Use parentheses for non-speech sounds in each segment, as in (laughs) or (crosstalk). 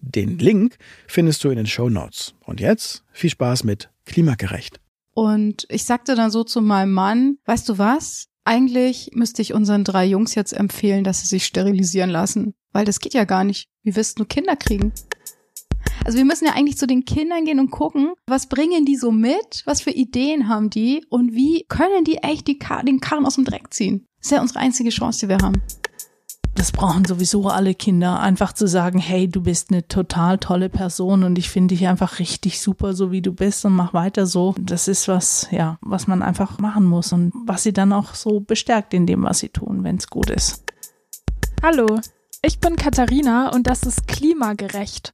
Den Link findest du in den Show Notes. Und jetzt viel Spaß mit Klimagerecht. Und ich sagte dann so zu meinem Mann, weißt du was? Eigentlich müsste ich unseren drei Jungs jetzt empfehlen, dass sie sich sterilisieren lassen. Weil das geht ja gar nicht. Wie wirst du Kinder kriegen? Also wir müssen ja eigentlich zu den Kindern gehen und gucken, was bringen die so mit, was für Ideen haben die und wie können die echt die Kar den Karren aus dem Dreck ziehen. Das ist ja unsere einzige Chance, die wir haben das brauchen sowieso alle Kinder, einfach zu sagen, hey, du bist eine total tolle Person und ich finde dich einfach richtig super, so wie du bist und mach weiter so. Das ist was, ja, was man einfach machen muss und was sie dann auch so bestärkt in dem, was sie tun, wenn es gut ist. Hallo, ich bin Katharina und das ist Klimagerecht.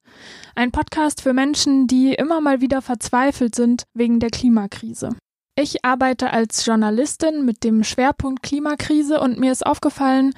Ein Podcast für Menschen, die immer mal wieder verzweifelt sind wegen der Klimakrise. Ich arbeite als Journalistin mit dem Schwerpunkt Klimakrise und mir ist aufgefallen,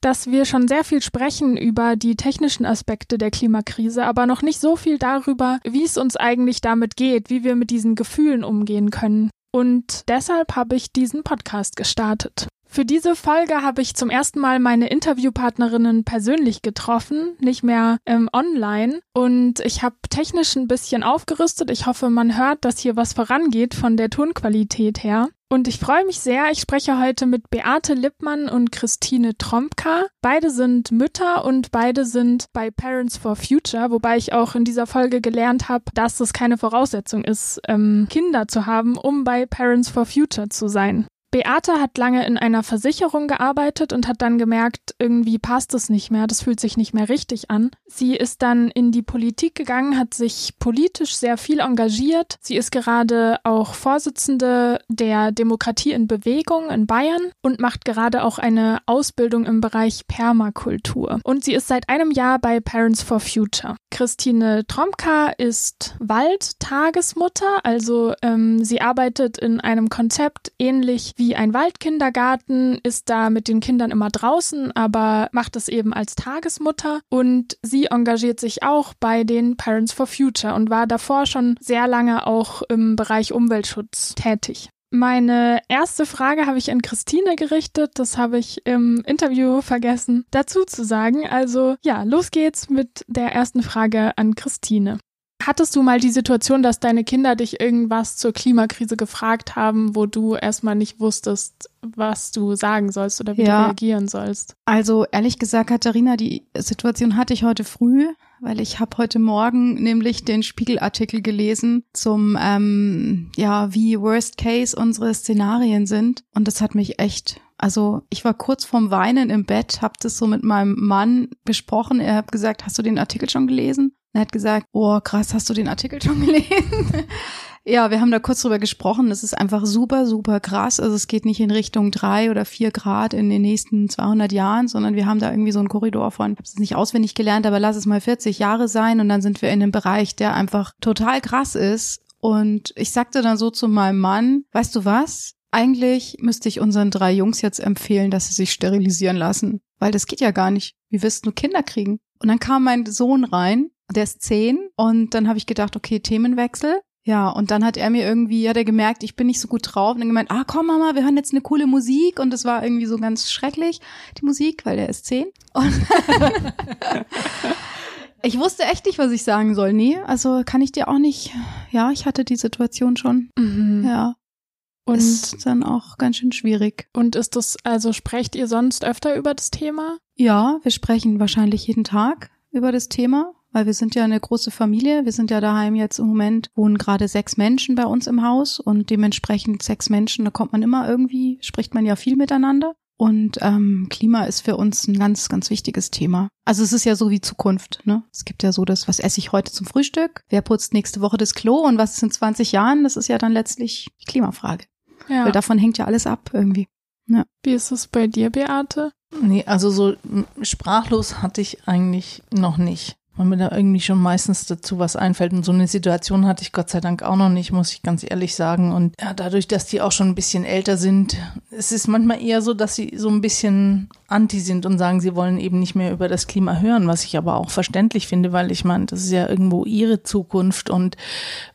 dass wir schon sehr viel sprechen über die technischen Aspekte der Klimakrise, aber noch nicht so viel darüber, wie es uns eigentlich damit geht, wie wir mit diesen Gefühlen umgehen können. Und deshalb habe ich diesen Podcast gestartet. Für diese Folge habe ich zum ersten Mal meine Interviewpartnerinnen persönlich getroffen, nicht mehr ähm, online. Und ich habe technisch ein bisschen aufgerüstet. Ich hoffe, man hört, dass hier was vorangeht von der Tonqualität her. Und ich freue mich sehr. Ich spreche heute mit Beate Lippmann und Christine Trompka. Beide sind Mütter und beide sind bei Parents for Future, wobei ich auch in dieser Folge gelernt habe, dass es keine Voraussetzung ist, ähm, Kinder zu haben, um bei Parents for Future zu sein. Beate hat lange in einer Versicherung gearbeitet und hat dann gemerkt, irgendwie passt es nicht mehr, das fühlt sich nicht mehr richtig an. Sie ist dann in die Politik gegangen, hat sich politisch sehr viel engagiert. Sie ist gerade auch Vorsitzende der Demokratie in Bewegung in Bayern und macht gerade auch eine Ausbildung im Bereich Permakultur. Und sie ist seit einem Jahr bei Parents for Future. Christine Tromka ist Waldtagesmutter, also ähm, sie arbeitet in einem Konzept ähnlich wie ein Waldkindergarten, ist da mit den Kindern immer draußen, aber macht es eben als Tagesmutter und sie engagiert sich auch bei den Parents for Future und war davor schon sehr lange auch im Bereich Umweltschutz tätig. Meine erste Frage habe ich an Christine gerichtet. Das habe ich im Interview vergessen dazu zu sagen. Also ja, los geht's mit der ersten Frage an Christine. Hattest du mal die Situation, dass deine Kinder dich irgendwas zur Klimakrise gefragt haben, wo du erstmal nicht wusstest, was du sagen sollst oder wie ja. du reagieren sollst? Also ehrlich gesagt, Katharina, die Situation hatte ich heute früh, weil ich habe heute Morgen nämlich den Spiegelartikel gelesen zum, ähm, ja, wie Worst Case unsere Szenarien sind. Und das hat mich echt also ich war kurz vorm Weinen im Bett, habe das so mit meinem Mann besprochen. Er hat gesagt, hast du den Artikel schon gelesen? Er hat gesagt, oh krass, hast du den Artikel schon (laughs) gelesen? ja, wir haben da kurz drüber gesprochen. Das ist einfach super, super krass. Also es geht nicht in Richtung drei oder vier Grad in den nächsten 200 Jahren, sondern wir haben da irgendwie so einen Korridor von, ich habe es nicht auswendig gelernt, aber lass es mal 40 Jahre sein und dann sind wir in einem Bereich, der einfach total krass ist. Und ich sagte dann so zu meinem Mann, weißt du was? Eigentlich müsste ich unseren drei Jungs jetzt empfehlen, dass sie sich sterilisieren lassen, weil das geht ja gar nicht. Wie wirst du Kinder kriegen? Und dann kam mein Sohn rein der ist zehn und dann habe ich gedacht, okay, Themenwechsel. Ja, und dann hat er mir irgendwie, hat er gemerkt, ich bin nicht so gut drauf und dann gemeint, ah komm Mama, wir hören jetzt eine coole Musik und das war irgendwie so ganz schrecklich, die Musik, weil der ist zehn. Und (laughs) ich wusste echt nicht, was ich sagen soll. Nee, also kann ich dir auch nicht, ja, ich hatte die Situation schon. Mhm. Ja. Und ist dann auch ganz schön schwierig. Und ist das, also sprecht ihr sonst öfter über das Thema? Ja, wir sprechen wahrscheinlich jeden Tag über das Thema weil wir sind ja eine große Familie. Wir sind ja daheim jetzt im Moment, wohnen gerade sechs Menschen bei uns im Haus und dementsprechend sechs Menschen, da kommt man immer irgendwie, spricht man ja viel miteinander. Und ähm, Klima ist für uns ein ganz, ganz wichtiges Thema. Also es ist ja so wie Zukunft. Ne? Es gibt ja so das, was esse ich heute zum Frühstück? Wer putzt nächste Woche das Klo? Und was ist in 20 Jahren? Das ist ja dann letztlich die Klimafrage. Ja. Weil davon hängt ja alles ab irgendwie. Ja. Wie ist es bei dir, Beate? Nee, also so sprachlos hatte ich eigentlich noch nicht weil mir da irgendwie schon meistens dazu was einfällt. Und so eine Situation hatte ich Gott sei Dank auch noch nicht, muss ich ganz ehrlich sagen. Und ja, dadurch, dass die auch schon ein bisschen älter sind, es ist manchmal eher so, dass sie so ein bisschen anti sind und sagen, sie wollen eben nicht mehr über das Klima hören, was ich aber auch verständlich finde, weil ich meine, das ist ja irgendwo ihre Zukunft. Und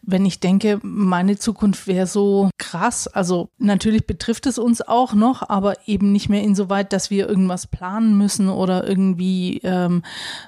wenn ich denke, meine Zukunft wäre so krass, also natürlich betrifft es uns auch noch, aber eben nicht mehr insoweit, dass wir irgendwas planen müssen oder irgendwie ähm,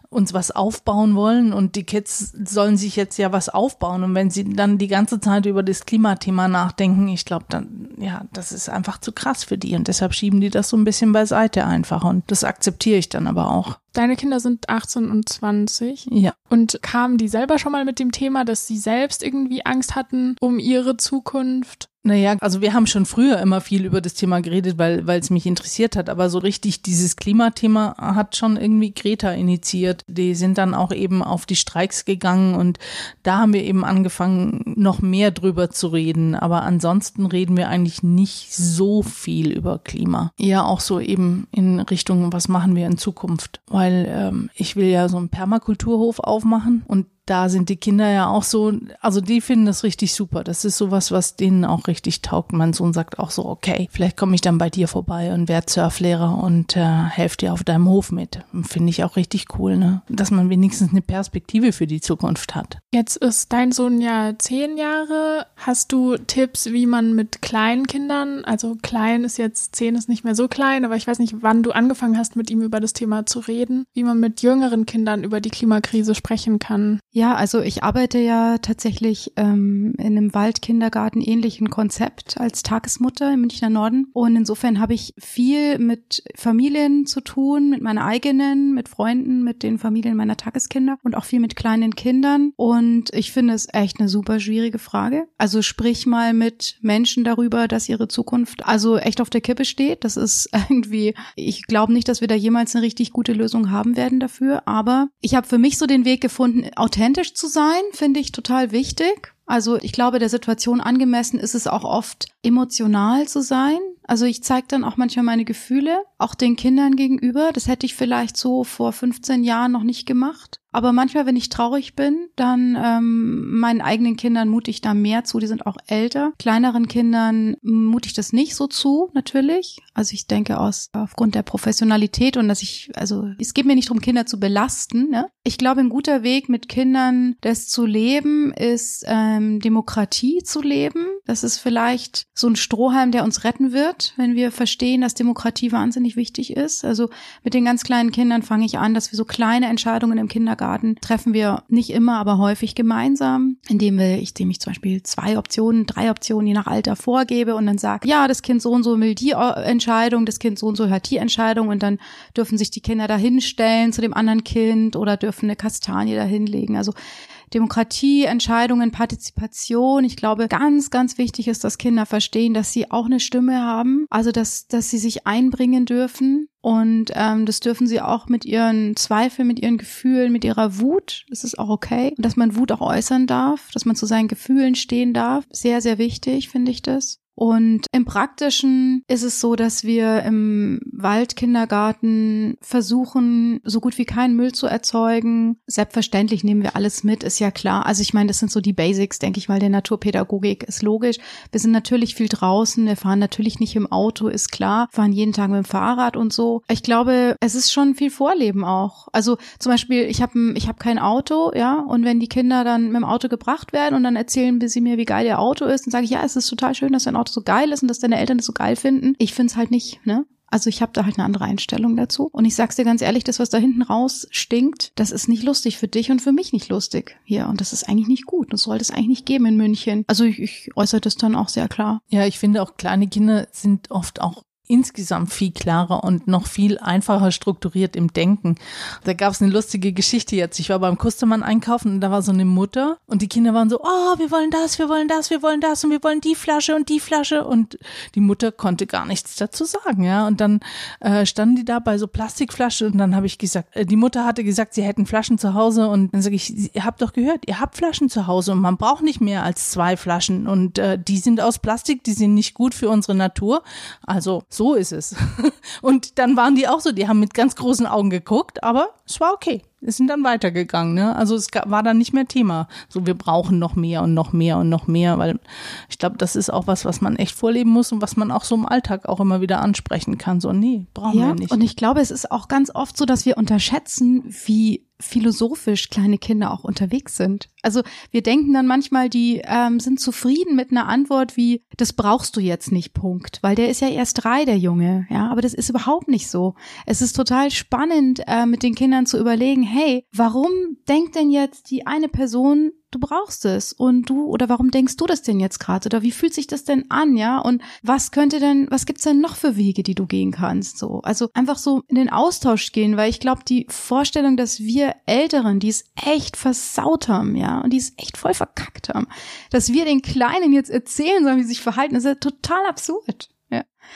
uns was aufbauen wollen. Und die Kids sollen sich jetzt ja was aufbauen. Und wenn sie dann die ganze Zeit über das Klimathema nachdenken, ich glaube, dann, ja, das ist einfach zu krass für die. Und deshalb schieben die das so ein bisschen beiseite einfach. Und das akzeptiere ich dann aber auch. Deine Kinder sind 18 und 20. Ja. Und kamen die selber schon mal mit dem Thema, dass sie selbst irgendwie Angst hatten um ihre Zukunft? Naja, also wir haben schon früher immer viel über das Thema geredet, weil weil es mich interessiert hat. Aber so richtig dieses Klimathema hat schon irgendwie Greta initiiert. Die sind dann auch eben auf die Streiks gegangen und da haben wir eben angefangen, noch mehr drüber zu reden. Aber ansonsten reden wir eigentlich nicht so viel über Klima. Eher auch so eben in Richtung, was machen wir in Zukunft. Weil ähm, ich will ja so einen Permakulturhof aufmachen und da sind die Kinder ja auch so, also die finden das richtig super. Das ist sowas, was denen auch richtig taugt. Mein Sohn sagt auch so, okay, vielleicht komme ich dann bei dir vorbei und werde Surflehrer und äh, helfe dir auf deinem Hof mit. Finde ich auch richtig cool, ne? Dass man wenigstens eine Perspektive für die Zukunft hat. Jetzt ist dein Sohn ja zehn Jahre. Hast du Tipps, wie man mit kleinen Kindern, also klein ist jetzt, zehn ist nicht mehr so klein, aber ich weiß nicht, wann du angefangen hast, mit ihm über das Thema zu reden, wie man mit jüngeren Kindern über die Klimakrise sprechen kann? Ja, also ich arbeite ja tatsächlich ähm, in einem Waldkindergarten ähnlichen Konzept als Tagesmutter im Münchner Norden. Und insofern habe ich viel mit Familien zu tun, mit meiner eigenen, mit Freunden, mit den Familien meiner Tageskinder und auch viel mit kleinen Kindern. Und ich finde es echt eine super schwierige Frage. Also sprich mal mit Menschen darüber, dass ihre Zukunft also echt auf der Kippe steht. Das ist (laughs) irgendwie, ich glaube nicht, dass wir da jemals eine richtig gute Lösung haben werden dafür. Aber ich habe für mich so den Weg gefunden, authentisch authentisch zu sein, finde ich total wichtig. Also ich glaube, der Situation angemessen ist es auch oft emotional zu sein. Also ich zeige dann auch manchmal meine Gefühle, auch den Kindern gegenüber. Das hätte ich vielleicht so vor 15 Jahren noch nicht gemacht. Aber manchmal, wenn ich traurig bin, dann ähm, meinen eigenen Kindern mute ich da mehr zu. Die sind auch älter. Kleineren Kindern mute ich das nicht so zu, natürlich. Also ich denke aus aufgrund der Professionalität und dass ich, also es geht mir nicht darum, Kinder zu belasten. Ne? Ich glaube, ein guter Weg mit Kindern, das zu leben, ist ähm, Demokratie zu leben. Das ist vielleicht so ein Strohhalm, der uns retten wird, wenn wir verstehen, dass Demokratie wahnsinnig wichtig ist. Also mit den ganz kleinen Kindern fange ich an, dass wir so kleine Entscheidungen im Kindergarten Kindergarten treffen wir nicht immer, aber häufig gemeinsam, indem wir, ich, indem ich zum Beispiel zwei Optionen, drei Optionen je nach Alter vorgebe und dann sage, ja, das Kind so und so will die Entscheidung, das Kind so und so hört die Entscheidung und dann dürfen sich die Kinder dahinstellen zu dem anderen Kind oder dürfen eine Kastanie dahinlegen. Also Demokratie, Entscheidungen, Partizipation. Ich glaube, ganz, ganz wichtig ist, dass Kinder verstehen, dass sie auch eine Stimme haben, also dass, dass sie sich einbringen dürfen. Und ähm, das dürfen sie auch mit ihren Zweifeln, mit ihren Gefühlen, mit ihrer Wut. Das ist auch okay. Und dass man Wut auch äußern darf, dass man zu seinen Gefühlen stehen darf. Sehr, sehr wichtig, finde ich das. Und im Praktischen ist es so, dass wir im Waldkindergarten versuchen, so gut wie keinen Müll zu erzeugen. Selbstverständlich nehmen wir alles mit, ist ja klar. Also ich meine, das sind so die Basics, denke ich mal, der Naturpädagogik ist logisch. Wir sind natürlich viel draußen, wir fahren natürlich nicht im Auto, ist klar, fahren jeden Tag mit dem Fahrrad und so. Ich glaube, es ist schon viel Vorleben auch. Also zum Beispiel, ich habe ich hab kein Auto, ja, und wenn die Kinder dann mit dem Auto gebracht werden und dann erzählen sie mir, wie geil ihr Auto ist, dann sage ich, ja, es ist total schön, dass dein Auto Auto so geil ist und dass deine Eltern das so geil finden. Ich finde es halt nicht, ne? Also ich habe da halt eine andere Einstellung dazu. Und ich sag's dir ganz ehrlich, das, was da hinten raus stinkt, das ist nicht lustig für dich und für mich nicht lustig hier. Und das ist eigentlich nicht gut. Das sollte es eigentlich nicht geben in München. Also ich, ich äußere das dann auch sehr klar. Ja, ich finde auch kleine Kinder sind oft auch insgesamt viel klarer und noch viel einfacher strukturiert im Denken. Da gab es eine lustige Geschichte jetzt. Ich war beim Kustermann einkaufen und da war so eine Mutter und die Kinder waren so, oh, wir wollen das, wir wollen das, wir wollen das und wir wollen die Flasche und die Flasche und die Mutter konnte gar nichts dazu sagen, ja. Und dann äh, standen die da bei so Plastikflaschen und dann habe ich gesagt, äh, die Mutter hatte gesagt, sie hätten Flaschen zu Hause und dann sage ich, ihr habt doch gehört, ihr habt Flaschen zu Hause und man braucht nicht mehr als zwei Flaschen und äh, die sind aus Plastik, die sind nicht gut für unsere Natur. Also so ist es. (laughs) Und dann waren die auch so, die haben mit ganz großen Augen geguckt, aber es war okay. Es sind dann weitergegangen, ne? Also es war dann nicht mehr Thema. So, wir brauchen noch mehr und noch mehr und noch mehr, weil ich glaube, das ist auch was, was man echt vorleben muss und was man auch so im Alltag auch immer wieder ansprechen kann. So, nee, brauchen ja, wir nicht. Und ich glaube, es ist auch ganz oft so, dass wir unterschätzen, wie philosophisch kleine Kinder auch unterwegs sind. Also wir denken dann manchmal, die ähm, sind zufrieden mit einer Antwort wie, das brauchst du jetzt nicht, Punkt. Weil der ist ja erst drei, der Junge. Ja, aber das ist überhaupt nicht so. Es ist total spannend, äh, mit den Kindern zu überlegen, hey, warum denkt denn jetzt die eine Person, du brauchst es und du oder warum denkst du das denn jetzt gerade oder wie fühlt sich das denn an, ja? Und was könnte denn, was gibt's denn noch für Wege, die du gehen kannst, so? Also einfach so in den Austausch gehen, weil ich glaube, die Vorstellung, dass wir Älteren, die es echt versaut haben, ja, und die es echt voll verkackt haben, dass wir den Kleinen jetzt erzählen sollen, wie sie sich verhalten, ist ja total absurd.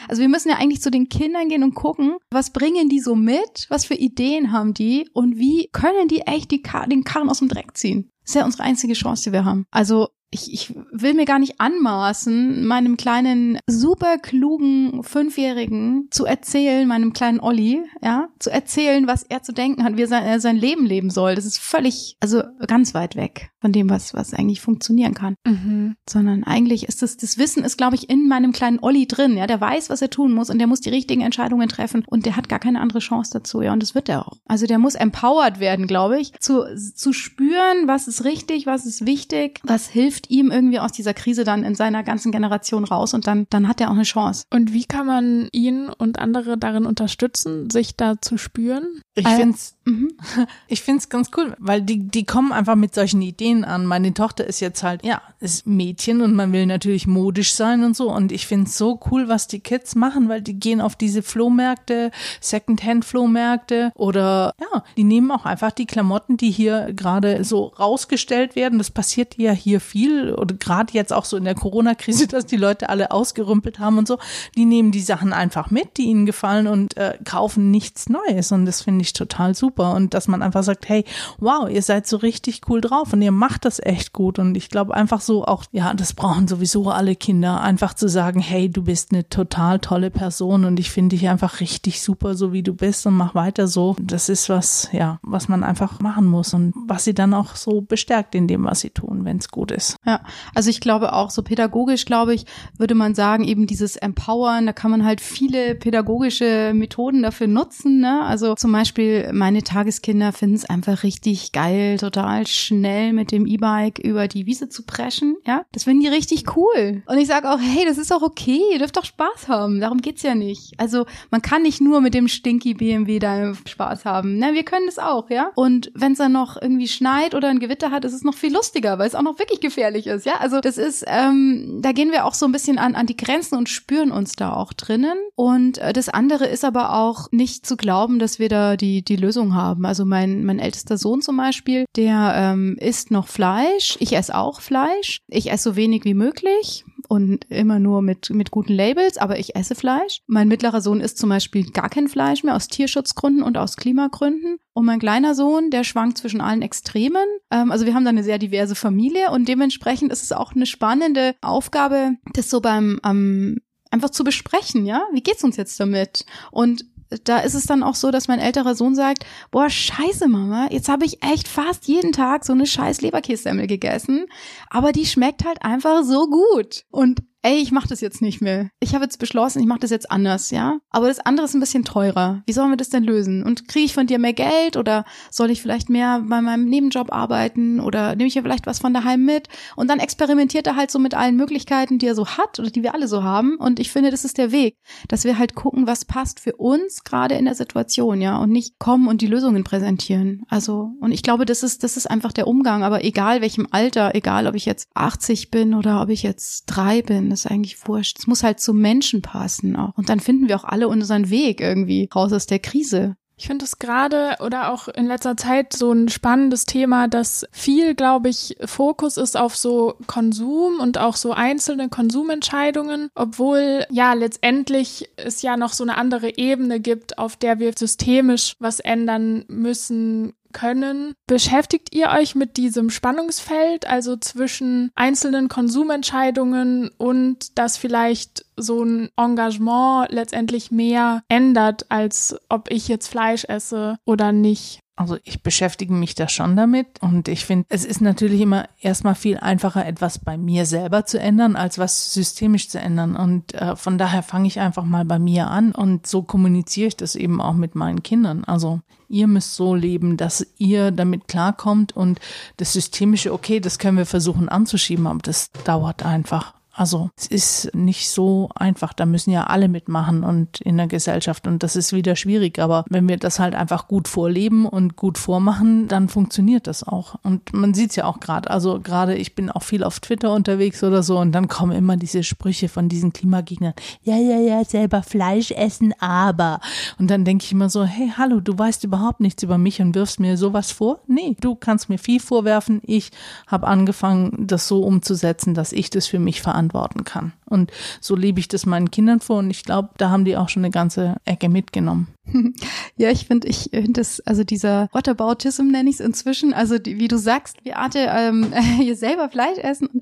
Also wir müssen ja eigentlich zu den Kindern gehen und gucken, was bringen die so mit, was für Ideen haben die und wie können die echt die Kar den Karren aus dem Dreck ziehen. Das ist ja unsere einzige Chance, die wir haben. Also ich, ich will mir gar nicht anmaßen, meinem kleinen, super klugen Fünfjährigen zu erzählen, meinem kleinen Olli, ja, zu erzählen, was er zu denken hat, wie er sein, er sein Leben leben soll. Das ist völlig, also ganz weit weg von dem, was, was eigentlich funktionieren kann. Mhm. Sondern eigentlich ist das, das Wissen ist, glaube ich, in meinem kleinen Olli drin, ja, der weiß, was er tun muss und der muss die richtigen Entscheidungen treffen und der hat gar keine andere Chance dazu, ja, und das wird er auch. Also der muss empowered werden, glaube ich, zu, zu spüren, was ist richtig, was ist wichtig, was hilft ihm irgendwie aus dieser Krise dann in seiner ganzen Generation raus und dann, dann hat er auch eine Chance. Und wie kann man ihn und andere darin unterstützen, sich da zu spüren? Ich Äh, find's, Mhm. (laughs) ich find's ganz cool, weil die, die kommen einfach mit solchen Ideen an. Meine Tochter ist jetzt halt, ja, ist Mädchen und man will natürlich modisch sein und so. Und ich find's so cool, was die Kids machen, weil die gehen auf diese Flohmärkte, Secondhand-Flohmärkte oder ja, die nehmen auch einfach die Klamotten, die hier gerade so rausgestellt werden. Das passiert ja hier viel oder gerade jetzt auch so in der Corona-Krise, (laughs) dass die Leute alle ausgerümpelt haben und so. Die nehmen die Sachen einfach mit, die ihnen gefallen und äh, kaufen nichts Neues. Und das finde ich total super. Und dass man einfach sagt, hey, wow, ihr seid so richtig cool drauf und ihr macht das echt gut. Und ich glaube einfach so auch, ja, das brauchen sowieso alle Kinder, einfach zu sagen, hey, du bist eine total tolle Person und ich finde dich einfach richtig super, so wie du bist und mach weiter so. Das ist was, ja, was man einfach machen muss und was sie dann auch so bestärkt in dem, was sie tun, wenn es gut ist. Ja, also ich glaube auch so pädagogisch, glaube ich, würde man sagen, eben dieses Empowern, da kann man halt viele pädagogische Methoden dafür nutzen. Ne? Also zum Beispiel meine Tageskinder finden es einfach richtig geil, total schnell mit dem E-Bike über die Wiese zu preschen. Ja, das finden die richtig cool. Und ich sage auch, hey, das ist auch okay, ihr dürft doch Spaß haben. Darum geht's ja nicht. Also man kann nicht nur mit dem stinky BMW da Spaß haben. Ne? Wir können das auch, ja. Und wenn es dann noch irgendwie schneit oder ein Gewitter hat, ist es noch viel lustiger, weil es auch noch wirklich gefährlich ist, ja. Also das ist, ähm, da gehen wir auch so ein bisschen an, an die Grenzen und spüren uns da auch drinnen. Und äh, das andere ist aber auch nicht zu glauben, dass wir da die, die Lösung haben. Also mein, mein ältester Sohn zum Beispiel, der ähm, isst noch Fleisch. Ich esse auch Fleisch. Ich esse so wenig wie möglich und immer nur mit, mit guten Labels, aber ich esse Fleisch. Mein mittlerer Sohn isst zum Beispiel gar kein Fleisch mehr aus Tierschutzgründen und aus Klimagründen. Und mein kleiner Sohn, der schwankt zwischen allen Extremen. Ähm, also wir haben da eine sehr diverse Familie und dementsprechend ist es auch eine spannende Aufgabe, das so beim ähm, einfach zu besprechen, ja? Wie geht's uns jetzt damit? Und da ist es dann auch so, dass mein älterer Sohn sagt, boah, scheiße, Mama, jetzt habe ich echt fast jeden Tag so eine scheiß Leberkässemmel gegessen, aber die schmeckt halt einfach so gut. Und ey, ich mache das jetzt nicht mehr. Ich habe jetzt beschlossen, ich mache das jetzt anders, ja? Aber das andere ist ein bisschen teurer. Wie sollen wir das denn lösen? Und kriege ich von dir mehr Geld oder soll ich vielleicht mehr bei meinem Nebenjob arbeiten oder nehme ich ja vielleicht was von daheim mit? Und dann experimentiert er halt so mit allen Möglichkeiten, die er so hat oder die wir alle so haben. Und ich finde, das ist der Weg, dass wir halt gucken, was passt für uns gerade in der Situation, ja? Und nicht kommen und die Lösungen präsentieren. Also, und ich glaube, das ist, das ist einfach der Umgang. Aber egal welchem Alter, egal ob ich jetzt 80 bin oder ob ich jetzt drei bin, das ist eigentlich wurscht. Es muss halt zum Menschen passen auch. Und dann finden wir auch alle unseren Weg irgendwie raus aus der Krise. Ich finde es gerade oder auch in letzter Zeit so ein spannendes Thema, dass viel, glaube ich, Fokus ist auf so Konsum und auch so einzelne Konsumentscheidungen, obwohl ja letztendlich es ja noch so eine andere Ebene gibt, auf der wir systemisch was ändern müssen, können. Beschäftigt ihr euch mit diesem Spannungsfeld, also zwischen einzelnen Konsumentscheidungen und dass vielleicht so ein Engagement letztendlich mehr ändert, als ob ich jetzt Fleisch esse oder nicht? Also ich beschäftige mich da schon damit und ich finde, es ist natürlich immer erstmal viel einfacher, etwas bei mir selber zu ändern, als was systemisch zu ändern. Und äh, von daher fange ich einfach mal bei mir an und so kommuniziere ich das eben auch mit meinen Kindern. Also ihr müsst so leben, dass ihr damit klarkommt und das Systemische, okay, das können wir versuchen anzuschieben, aber das dauert einfach. Also es ist nicht so einfach, da müssen ja alle mitmachen und in der Gesellschaft und das ist wieder schwierig. Aber wenn wir das halt einfach gut vorleben und gut vormachen, dann funktioniert das auch. Und man sieht es ja auch gerade. Also gerade ich bin auch viel auf Twitter unterwegs oder so und dann kommen immer diese Sprüche von diesen Klimagegnern. Ja, ja, ja, selber Fleisch essen, aber. Und dann denke ich immer so, hey, hallo, du weißt überhaupt nichts über mich und wirfst mir sowas vor? Nee, du kannst mir viel vorwerfen. Ich habe angefangen, das so umzusetzen, dass ich das für mich verantworte beantworten kann. Und so lebe ich das meinen Kindern vor und ich glaube, da haben die auch schon eine ganze Ecke mitgenommen. (laughs) Ja, ich finde, ich finde das, also dieser Whataboutism nenne ich es inzwischen, also die, wie du sagst, wie Arte ähm, (laughs) hier selber Fleisch essen.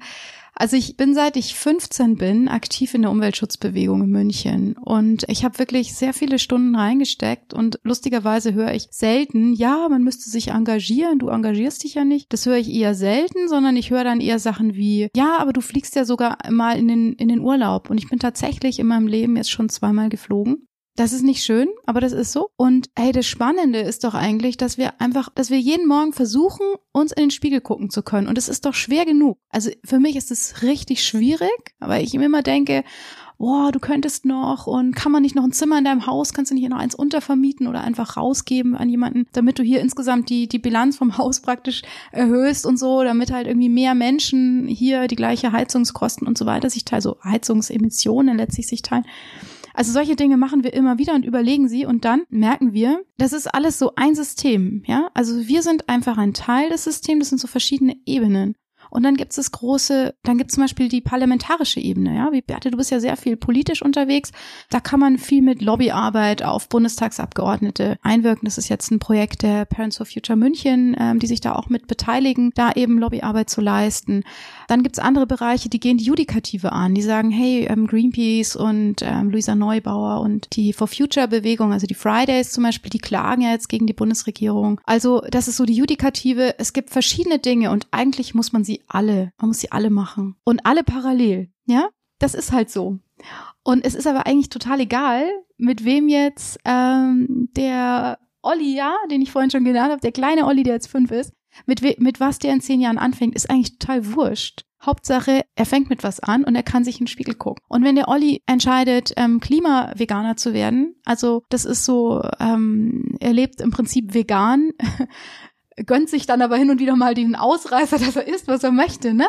Also ich bin seit ich 15 bin aktiv in der Umweltschutzbewegung in München. Und ich habe wirklich sehr viele Stunden reingesteckt. Und lustigerweise höre ich selten, ja, man müsste sich engagieren, du engagierst dich ja nicht. Das höre ich eher selten, sondern ich höre dann eher Sachen wie, ja, aber du fliegst ja sogar mal in den, in den Urlaub. Und ich bin tatsächlich in meinem Leben jetzt schon zweimal geflogen das ist nicht schön, aber das ist so. Und hey, das Spannende ist doch eigentlich, dass wir einfach, dass wir jeden Morgen versuchen, uns in den Spiegel gucken zu können. Und es ist doch schwer genug. Also für mich ist es richtig schwierig, weil ich immer denke, boah, du könntest noch und kann man nicht noch ein Zimmer in deinem Haus, kannst du nicht noch eins untervermieten oder einfach rausgeben an jemanden, damit du hier insgesamt die, die Bilanz vom Haus praktisch erhöhst und so, damit halt irgendwie mehr Menschen hier die gleiche Heizungskosten und so weiter sich teilen, so Heizungsemissionen letztlich sich teilen. Also solche Dinge machen wir immer wieder und überlegen sie und dann merken wir, das ist alles so ein System, ja? Also wir sind einfach ein Teil des Systems, das sind so verschiedene Ebenen. Und dann gibt es das große, dann gibt es zum Beispiel die parlamentarische Ebene, ja. Wie Beate, du bist ja sehr viel politisch unterwegs. Da kann man viel mit Lobbyarbeit auf Bundestagsabgeordnete einwirken. Das ist jetzt ein Projekt der Parents for Future München, ähm, die sich da auch mit beteiligen, da eben Lobbyarbeit zu leisten. Dann gibt es andere Bereiche, die gehen die Judikative an, die sagen, hey, ähm, Greenpeace und ähm, Luisa Neubauer und die For Future Bewegung, also die Fridays zum Beispiel, die klagen ja jetzt gegen die Bundesregierung. Also das ist so die Judikative. Es gibt verschiedene Dinge und eigentlich muss man sie alle. Man muss sie alle machen. Und alle parallel. Ja, das ist halt so. Und es ist aber eigentlich total egal, mit wem jetzt ähm, der Olli, ja, den ich vorhin schon genannt habe, der kleine Olli, der jetzt fünf ist, mit, we mit was der in zehn Jahren anfängt, ist eigentlich total wurscht. Hauptsache, er fängt mit was an und er kann sich in den Spiegel gucken. Und wenn der Olli entscheidet, ähm, Klimaveganer zu werden, also das ist so, ähm, er lebt im Prinzip vegan, (laughs) gönnt sich dann aber hin und wieder mal den Ausreißer, dass er isst, was er möchte, ne?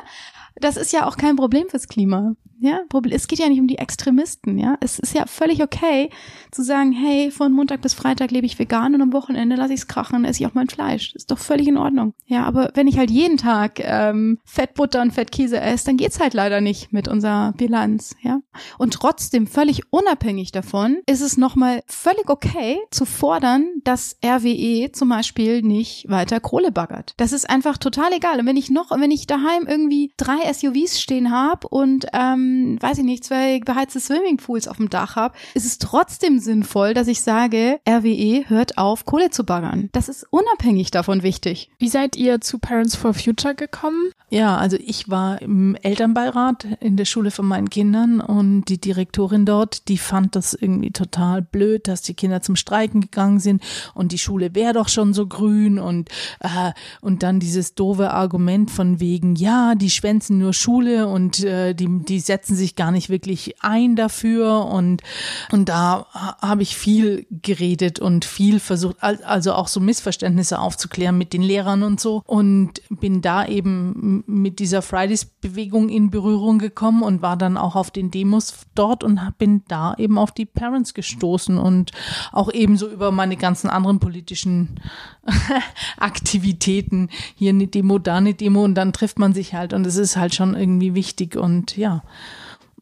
Das ist ja auch kein Problem fürs Klima. Ja, es geht ja nicht um die Extremisten, ja. Es ist ja völlig okay zu sagen, hey, von Montag bis Freitag lebe ich vegan und am Wochenende lasse ich es krachen, esse ich auch mein Fleisch. Ist doch völlig in Ordnung. Ja, aber wenn ich halt jeden Tag ähm, Fettbutter und Fettkäse esse, dann geht's halt leider nicht mit unserer Bilanz, ja. Und trotzdem, völlig unabhängig davon, ist es nochmal völlig okay zu fordern, dass RWE zum Beispiel nicht weiter Kohle baggert. Das ist einfach total egal. Und wenn ich noch, wenn ich daheim irgendwie drei SUVs stehen habe und ähm, weiß ich nicht, zwei beheizte Swimmingpools auf dem Dach habe, ist es trotzdem sinnvoll, dass ich sage, RWE hört auf, Kohle zu baggern. Das ist unabhängig davon wichtig. Wie seid ihr zu Parents for Future gekommen? Ja, also ich war im Elternbeirat in der Schule von meinen Kindern und die Direktorin dort, die fand das irgendwie total blöd, dass die Kinder zum Streiken gegangen sind und die Schule wäre doch schon so grün und äh, und dann dieses doofe Argument von wegen, ja, die schwänzen nur Schule und äh, die die setzen sich gar nicht wirklich ein dafür und, und da habe ich viel geredet und viel versucht, also auch so Missverständnisse aufzuklären mit den Lehrern und so und bin da eben mit dieser Fridays-Bewegung in Berührung gekommen und war dann auch auf den Demos dort und bin da eben auf die Parents gestoßen und auch ebenso über meine ganzen anderen politischen (laughs) Aktivitäten. Hier eine Demo, da eine Demo und dann trifft man sich halt und es ist halt schon irgendwie wichtig und ja.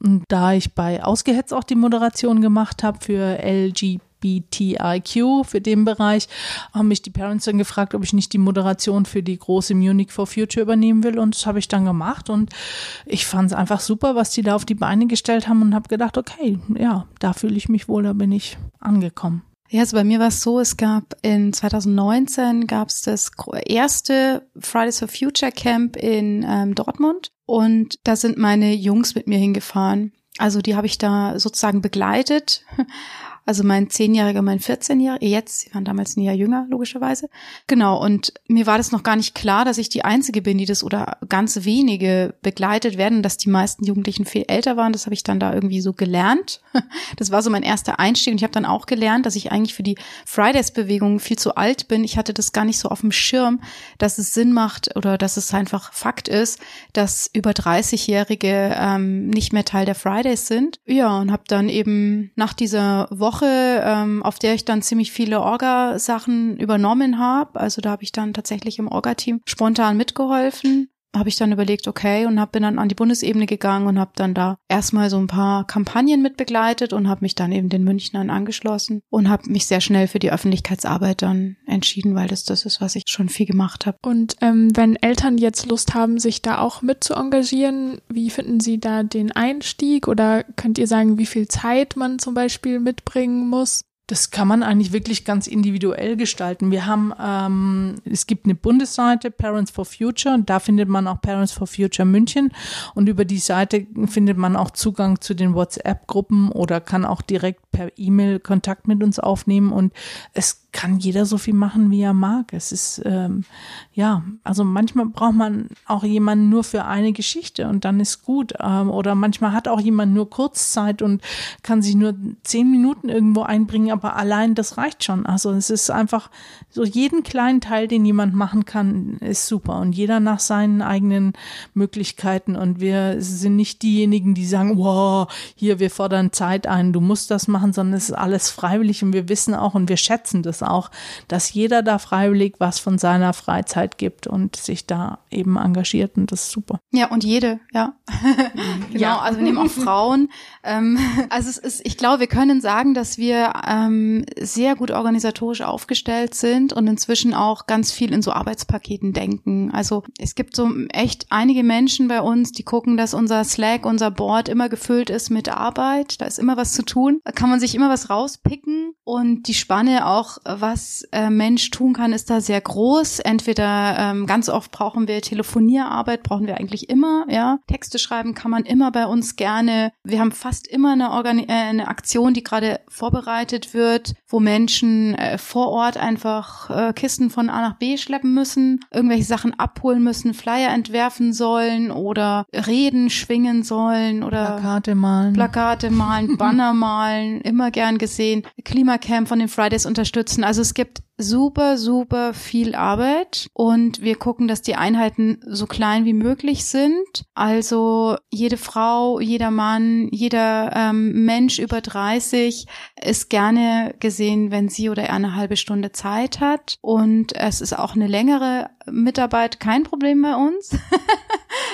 Und da ich bei Ausgehetzt auch die Moderation gemacht habe für LGBTIQ, für den Bereich, haben mich die Parents dann gefragt, ob ich nicht die Moderation für die große Munich for Future übernehmen will. Und das habe ich dann gemacht. Und ich fand es einfach super, was die da auf die Beine gestellt haben und habe gedacht, okay, ja, da fühle ich mich wohl, da bin ich angekommen. Ja, also bei mir war es so, es gab in 2019 gab es das erste Fridays for Future Camp in ähm, Dortmund und da sind meine Jungs mit mir hingefahren. Also die habe ich da sozusagen begleitet also mein Zehnjähriger, mein 14-Jähriger, jetzt, sie waren damals ein Jahr jünger, logischerweise. Genau, und mir war das noch gar nicht klar, dass ich die Einzige bin, die das oder ganz wenige begleitet werden, dass die meisten Jugendlichen viel älter waren. Das habe ich dann da irgendwie so gelernt. (laughs) Das war so mein erster Einstieg. Und ich habe dann auch gelernt, dass ich eigentlich für die Fridays-Bewegung viel zu alt bin. Ich hatte das gar nicht so auf dem Schirm, dass es Sinn macht oder dass es einfach Fakt ist, dass über 30-Jährige ähm, nicht mehr Teil der Fridays sind. Ja, und habe dann eben nach dieser Woche Woche, ähm, auf der ich dann ziemlich viele Orga-Sachen übernommen habe. Also da habe ich dann tatsächlich im Orga-Team spontan mitgeholfen habe ich dann überlegt, okay, und hab, bin dann an die Bundesebene gegangen und habe dann da erstmal so ein paar Kampagnen mitbegleitet und habe mich dann eben den Münchnern angeschlossen und habe mich sehr schnell für die Öffentlichkeitsarbeit dann entschieden, weil das das ist, was ich schon viel gemacht habe. Und ähm, wenn Eltern jetzt Lust haben, sich da auch mit zu engagieren, wie finden Sie da den Einstieg oder könnt ihr sagen, wie viel Zeit man zum Beispiel mitbringen muss? Das kann man eigentlich wirklich ganz individuell gestalten. Wir haben, ähm, es gibt eine Bundesseite Parents for Future und da findet man auch Parents for Future München und über die Seite findet man auch Zugang zu den WhatsApp-Gruppen oder kann auch direkt per E-Mail Kontakt mit uns aufnehmen und es kann jeder so viel machen, wie er mag. Es ist, ähm, ja, also manchmal braucht man auch jemanden nur für eine Geschichte und dann ist gut. Ähm, oder manchmal hat auch jemand nur Kurzzeit und kann sich nur zehn Minuten irgendwo einbringen, aber allein das reicht schon. Also es ist einfach so jeden kleinen Teil, den jemand machen kann, ist super und jeder nach seinen eigenen Möglichkeiten und wir sind nicht diejenigen, die sagen, wow, hier, wir fordern Zeit ein, du musst das machen, sondern es ist alles freiwillig und wir wissen auch und wir schätzen das auch, dass jeder da freiwillig was von seiner Freizeit gibt und sich da eben engagiert und das ist super. Ja, und jede, ja. (laughs) genau, ja. also wir nehmen auch Frauen. Ähm, (laughs) also es ist, ich glaube, wir können sagen, dass wir ähm, sehr gut organisatorisch aufgestellt sind und inzwischen auch ganz viel in so Arbeitspaketen denken. Also es gibt so echt einige Menschen bei uns, die gucken, dass unser Slack, unser Board immer gefüllt ist mit Arbeit. Da ist immer was zu tun. Da kann man sich immer was rauspicken und die Spanne auch was äh, Mensch tun kann, ist da sehr groß. Entweder ähm, ganz oft brauchen wir Telefonierarbeit, brauchen wir eigentlich immer, ja. Texte schreiben kann man immer bei uns gerne. Wir haben fast immer eine, Organi äh, eine Aktion, die gerade vorbereitet wird, wo Menschen äh, vor Ort einfach äh, Kisten von A nach B schleppen müssen, irgendwelche Sachen abholen müssen, Flyer entwerfen sollen oder Reden schwingen sollen oder Plakate malen. Plakate malen, (laughs) Banner malen, immer gern gesehen. Klimacamp von den Fridays unterstützen. Also es gibt super, super viel Arbeit und wir gucken, dass die Einheiten so klein wie möglich sind. Also jede Frau, jeder Mann, jeder ähm, Mensch über 30 ist gerne gesehen, wenn sie oder er eine halbe Stunde Zeit hat. Und es ist auch eine längere Mitarbeit kein Problem bei uns. (laughs)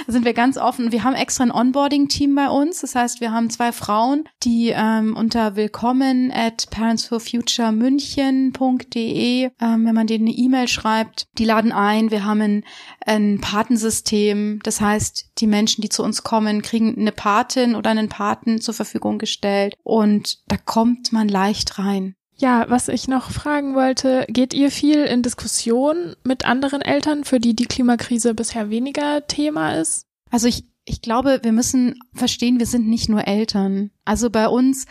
da sind wir ganz offen. Wir haben extra ein Onboarding-Team bei uns. Das heißt, wir haben zwei Frauen, die ähm, unter willkommen at parentsforfuturemünchen.de ähm, wenn man denen eine E-Mail schreibt. Die laden ein. Wir haben ein, ein Patensystem. Das heißt, die Menschen, die zu uns kommen, kriegen eine Patin oder einen Paten zur Verfügung gestellt. Und da kommt man leicht rein. Ja, was ich noch fragen wollte, geht ihr viel in Diskussion mit anderen Eltern, für die die Klimakrise bisher weniger Thema ist? Also ich, ich glaube, wir müssen verstehen, wir sind nicht nur Eltern. Also bei uns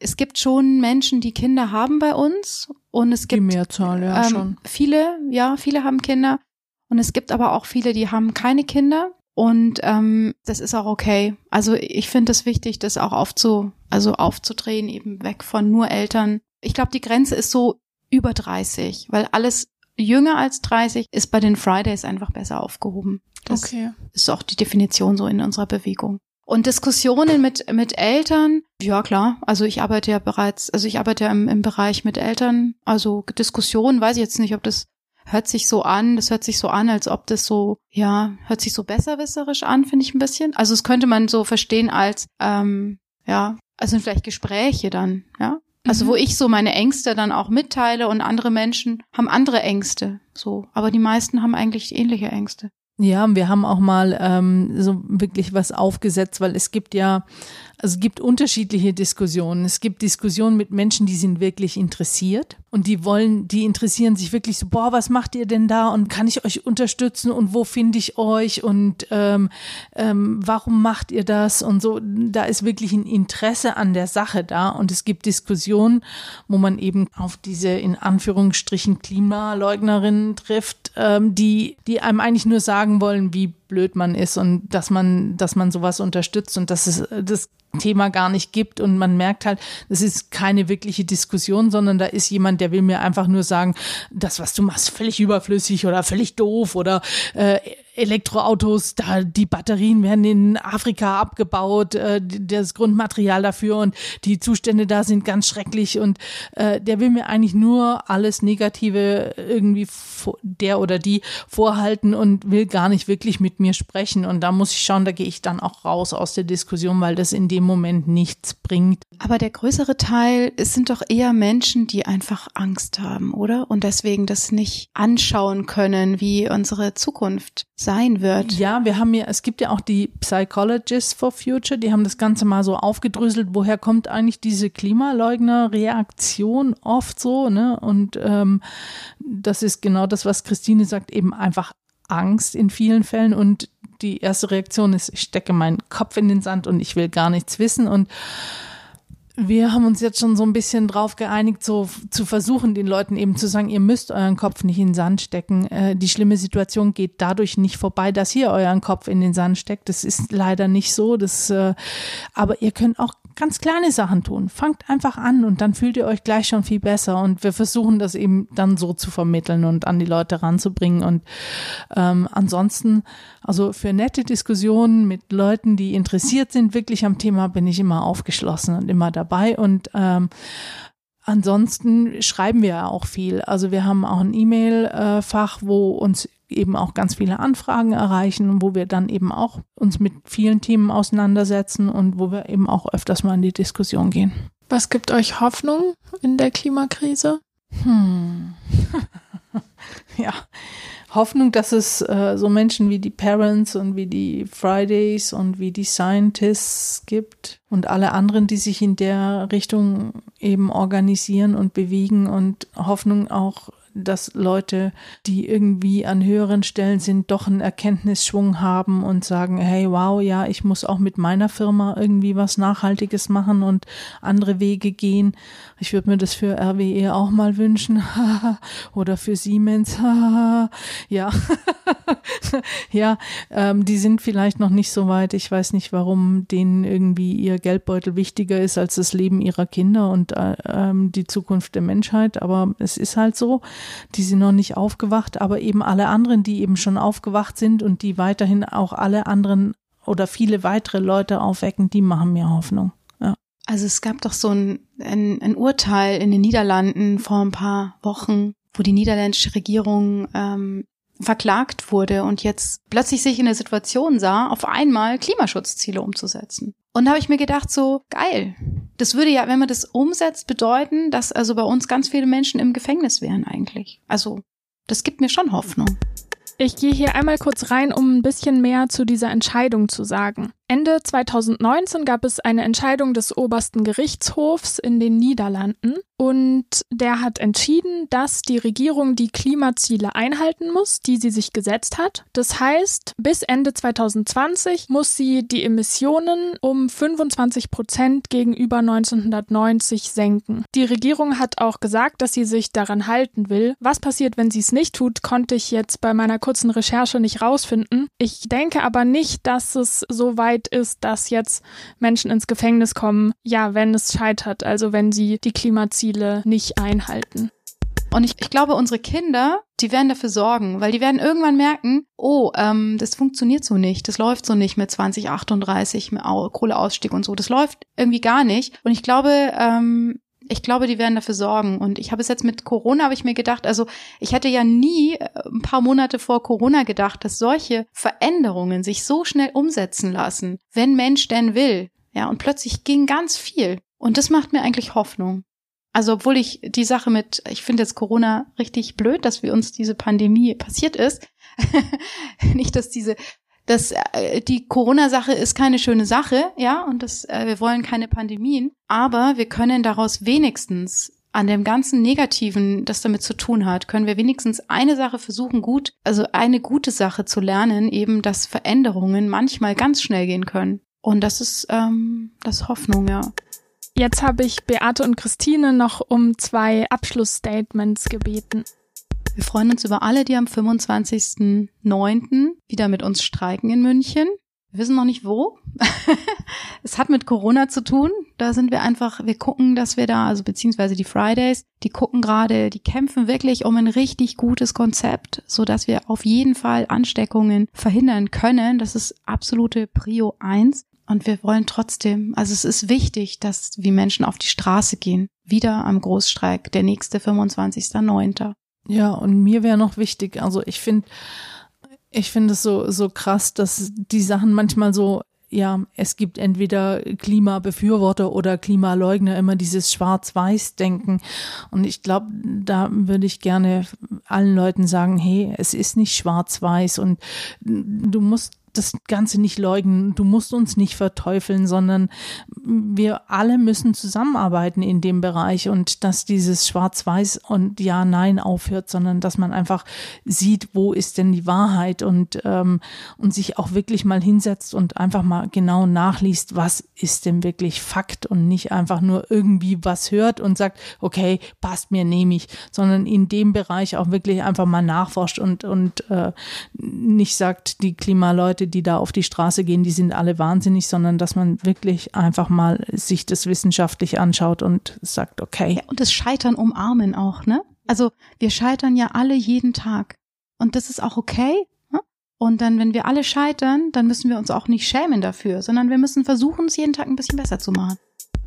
es gibt schon Menschen, die Kinder haben bei uns und es gibt die Mehrzahl, ja, ähm, schon. viele, ja, viele haben Kinder und es gibt aber auch viele, die haben keine Kinder und ähm, das ist auch okay. Also ich finde es wichtig, das auch aufzu, also aufzudrehen, eben weg von nur Eltern. Ich glaube, die Grenze ist so über 30, weil alles jünger als 30 ist bei den Fridays einfach besser aufgehoben. Das okay. ist auch die Definition so in unserer Bewegung. Und Diskussionen mit, mit Eltern, ja klar, also ich arbeite ja bereits, also ich arbeite ja im, im Bereich mit Eltern, also Diskussionen, weiß ich jetzt nicht, ob das hört sich so an, das hört sich so an, als ob das so, ja, hört sich so besserwisserisch an, finde ich ein bisschen. Also es könnte man so verstehen als, ähm, ja, also vielleicht Gespräche dann, ja. Also Mhm. wo ich so meine Ängste dann auch mitteile und andere Menschen haben andere Ängste, so. Aber die meisten haben eigentlich ähnliche Ängste. Ja, wir haben auch mal ähm, so wirklich was aufgesetzt, weil es gibt ja, also es gibt unterschiedliche Diskussionen. Es gibt Diskussionen mit Menschen, die sind wirklich interessiert und die wollen, die interessieren sich wirklich so, boah, was macht ihr denn da? Und kann ich euch unterstützen? Und wo finde ich euch? Und ähm, ähm, warum macht ihr das? Und so. Da ist wirklich ein Interesse an der Sache da. Und es gibt Diskussionen, wo man eben auf diese in Anführungsstrichen Klimaleugnerinnen trifft, ähm, die, die einem eigentlich nur sagen wollen, wie blöd man ist und dass man, dass man sowas unterstützt und dass es das Thema gar nicht gibt. Und man merkt halt, das ist keine wirkliche Diskussion, sondern da ist jemand, der will mir einfach nur sagen, das, was du machst, völlig überflüssig oder völlig doof oder äh, Elektroautos, da die Batterien werden in Afrika abgebaut, äh, das Grundmaterial dafür und die Zustände da sind ganz schrecklich und äh, der will mir eigentlich nur alles Negative irgendwie der oder die vorhalten und will gar nicht wirklich mit mir sprechen und da muss ich schauen, da gehe ich dann auch raus aus der Diskussion, weil das in dem Moment nichts bringt. Aber der größere Teil, es sind doch eher Menschen, die einfach Angst haben, oder? Und deswegen das nicht anschauen können, wie unsere Zukunft sein wird. Ja, wir haben ja, es gibt ja auch die Psychologists for Future, die haben das Ganze mal so aufgedröselt, woher kommt eigentlich diese Klimaleugner-Reaktion oft so, ne? Und ähm, das ist genau das, was Christine sagt, eben einfach Angst in vielen Fällen und die erste Reaktion ist, ich stecke meinen Kopf in den Sand und ich will gar nichts wissen und wir haben uns jetzt schon so ein bisschen drauf geeinigt, so zu versuchen, den Leuten eben zu sagen, ihr müsst euren Kopf nicht in den Sand stecken. Äh, die schlimme Situation geht dadurch nicht vorbei, dass ihr euren Kopf in den Sand steckt. Das ist leider nicht so. Das, äh, aber ihr könnt auch ganz kleine Sachen tun. Fangt einfach an und dann fühlt ihr euch gleich schon viel besser. Und wir versuchen das eben dann so zu vermitteln und an die Leute ranzubringen. Und ähm, ansonsten, also für nette Diskussionen mit Leuten, die interessiert sind, wirklich am Thema, bin ich immer aufgeschlossen und immer dabei. Und ähm, Ansonsten schreiben wir ja auch viel. Also wir haben auch ein E-Mail-Fach, wo uns eben auch ganz viele Anfragen erreichen und wo wir dann eben auch uns mit vielen Themen auseinandersetzen und wo wir eben auch öfters mal in die Diskussion gehen. Was gibt euch Hoffnung in der Klimakrise? Hm. (laughs) ja, Hoffnung, dass es äh, so Menschen wie die Parents und wie die Fridays und wie die Scientists gibt und alle anderen, die sich in der Richtung eben organisieren und bewegen und Hoffnung auch dass Leute, die irgendwie an höheren Stellen sind, doch einen Erkenntnisschwung haben und sagen, hey, wow, ja, ich muss auch mit meiner Firma irgendwie was Nachhaltiges machen und andere Wege gehen. Ich würde mir das für RWE auch mal wünschen (laughs) oder für Siemens. (laughs) ja, (laughs) ja, ähm, die sind vielleicht noch nicht so weit. Ich weiß nicht, warum denen irgendwie ihr Geldbeutel wichtiger ist als das Leben ihrer Kinder und äh, ähm, die Zukunft der Menschheit. Aber es ist halt so die sind noch nicht aufgewacht, aber eben alle anderen, die eben schon aufgewacht sind und die weiterhin auch alle anderen oder viele weitere Leute aufwecken, die machen mir Hoffnung. Ja. Also es gab doch so ein, ein, ein Urteil in den Niederlanden vor ein paar Wochen, wo die niederländische Regierung ähm, verklagt wurde und jetzt plötzlich sich in der Situation sah, auf einmal Klimaschutzziele umzusetzen. Und da habe ich mir gedacht, so geil. Das würde ja, wenn man das umsetzt, bedeuten, dass also bei uns ganz viele Menschen im Gefängnis wären eigentlich. Also das gibt mir schon Hoffnung. Ich gehe hier einmal kurz rein, um ein bisschen mehr zu dieser Entscheidung zu sagen. Ende 2019 gab es eine Entscheidung des obersten Gerichtshofs in den Niederlanden und der hat entschieden, dass die Regierung die Klimaziele einhalten muss, die sie sich gesetzt hat. Das heißt, bis Ende 2020 muss sie die Emissionen um 25 Prozent gegenüber 1990 senken. Die Regierung hat auch gesagt, dass sie sich daran halten will. Was passiert, wenn sie es nicht tut, konnte ich jetzt bei meiner kurzen Recherche nicht rausfinden. Ich denke aber nicht, dass es so weit ist, dass jetzt Menschen ins Gefängnis kommen, ja, wenn es scheitert, also wenn sie die Klimaziele nicht einhalten. Und ich, ich glaube, unsere Kinder, die werden dafür sorgen, weil die werden irgendwann merken, oh, ähm, das funktioniert so nicht, das läuft so nicht mit 2038, mit Kohleausstieg und so, das läuft irgendwie gar nicht. Und ich glaube, ähm, ich glaube, die werden dafür sorgen. Und ich habe es jetzt mit Corona, habe ich mir gedacht, also ich hätte ja nie äh, ein paar Monate vor Corona gedacht, dass solche Veränderungen sich so schnell umsetzen lassen, wenn Mensch denn will. Ja, und plötzlich ging ganz viel. Und das macht mir eigentlich Hoffnung. Also obwohl ich die Sache mit, ich finde jetzt Corona richtig blöd, dass wir uns diese Pandemie passiert ist. (laughs) Nicht, dass diese, dass äh, die Corona-Sache ist keine schöne Sache, ja, und das, äh, wir wollen keine Pandemien, aber wir können daraus wenigstens an dem ganzen Negativen, das damit zu tun hat, können wir wenigstens eine Sache versuchen, gut, also eine gute Sache zu lernen, eben, dass Veränderungen manchmal ganz schnell gehen können. Und das ist ähm, das Hoffnung, ja. Jetzt habe ich Beate und Christine noch um zwei Abschlussstatements gebeten. Wir freuen uns über alle, die am 25.09. wieder mit uns streiken in München. Wir wissen noch nicht wo. (laughs) es hat mit Corona zu tun. Da sind wir einfach, wir gucken, dass wir da, also beziehungsweise die Fridays, die gucken gerade, die kämpfen wirklich um ein richtig gutes Konzept, so dass wir auf jeden Fall Ansteckungen verhindern können. Das ist absolute Prio eins. Und wir wollen trotzdem, also es ist wichtig, dass wie Menschen auf die Straße gehen. Wieder am Großstreik, der nächste 25.09. Ja, und mir wäre noch wichtig, also ich finde, ich finde es so, so krass, dass die Sachen manchmal so, ja, es gibt entweder Klimabefürworter oder Klimaleugner, immer dieses Schwarz-Weiß-Denken. Und ich glaube, da würde ich gerne allen Leuten sagen, hey, es ist nicht schwarz-weiß und du musst das Ganze nicht leugnen. Du musst uns nicht verteufeln, sondern wir alle müssen zusammenarbeiten in dem Bereich und dass dieses Schwarz-Weiß und Ja-Nein aufhört, sondern dass man einfach sieht, wo ist denn die Wahrheit und, ähm, und sich auch wirklich mal hinsetzt und einfach mal genau nachliest, was ist denn wirklich Fakt und nicht einfach nur irgendwie was hört und sagt, okay, passt mir, nehme ich, sondern in dem Bereich auch wirklich einfach mal nachforscht und, und äh, nicht sagt, die Klimaleute, die da auf die Straße gehen, die sind alle wahnsinnig, sondern dass man wirklich einfach mal sich das wissenschaftlich anschaut und sagt, okay. Ja, und das Scheitern umarmen auch, ne? Also wir scheitern ja alle jeden Tag. Und das ist auch okay. Ne? Und dann, wenn wir alle scheitern, dann müssen wir uns auch nicht schämen dafür, sondern wir müssen versuchen, es jeden Tag ein bisschen besser zu machen.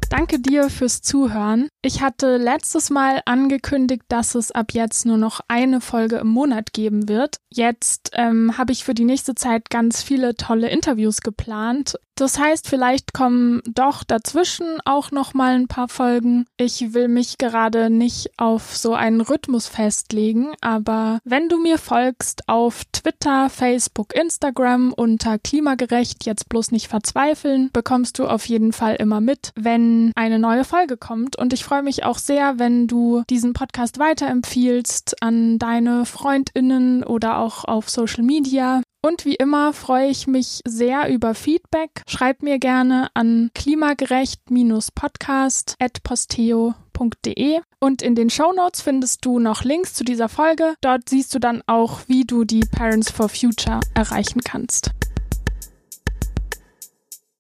Danke dir fürs Zuhören. Ich hatte letztes Mal angekündigt, dass es ab jetzt nur noch eine Folge im Monat geben wird. Jetzt ähm, habe ich für die nächste Zeit ganz viele tolle Interviews geplant. Das heißt, vielleicht kommen doch dazwischen auch noch mal ein paar Folgen. Ich will mich gerade nicht auf so einen Rhythmus festlegen, aber wenn du mir folgst auf Twitter, Facebook, Instagram unter klimagerecht jetzt bloß nicht verzweifeln, bekommst du auf jeden Fall immer mit, wenn eine neue Folge kommt und ich freue mich auch sehr, wenn du diesen Podcast weiterempfiehlst an deine Freundinnen oder auch auf Social Media. Und wie immer freue ich mich sehr über Feedback. Schreib mir gerne an klimagerecht-podcast.posteo.de. Und in den Show Notes findest du noch Links zu dieser Folge. Dort siehst du dann auch, wie du die Parents for Future erreichen kannst.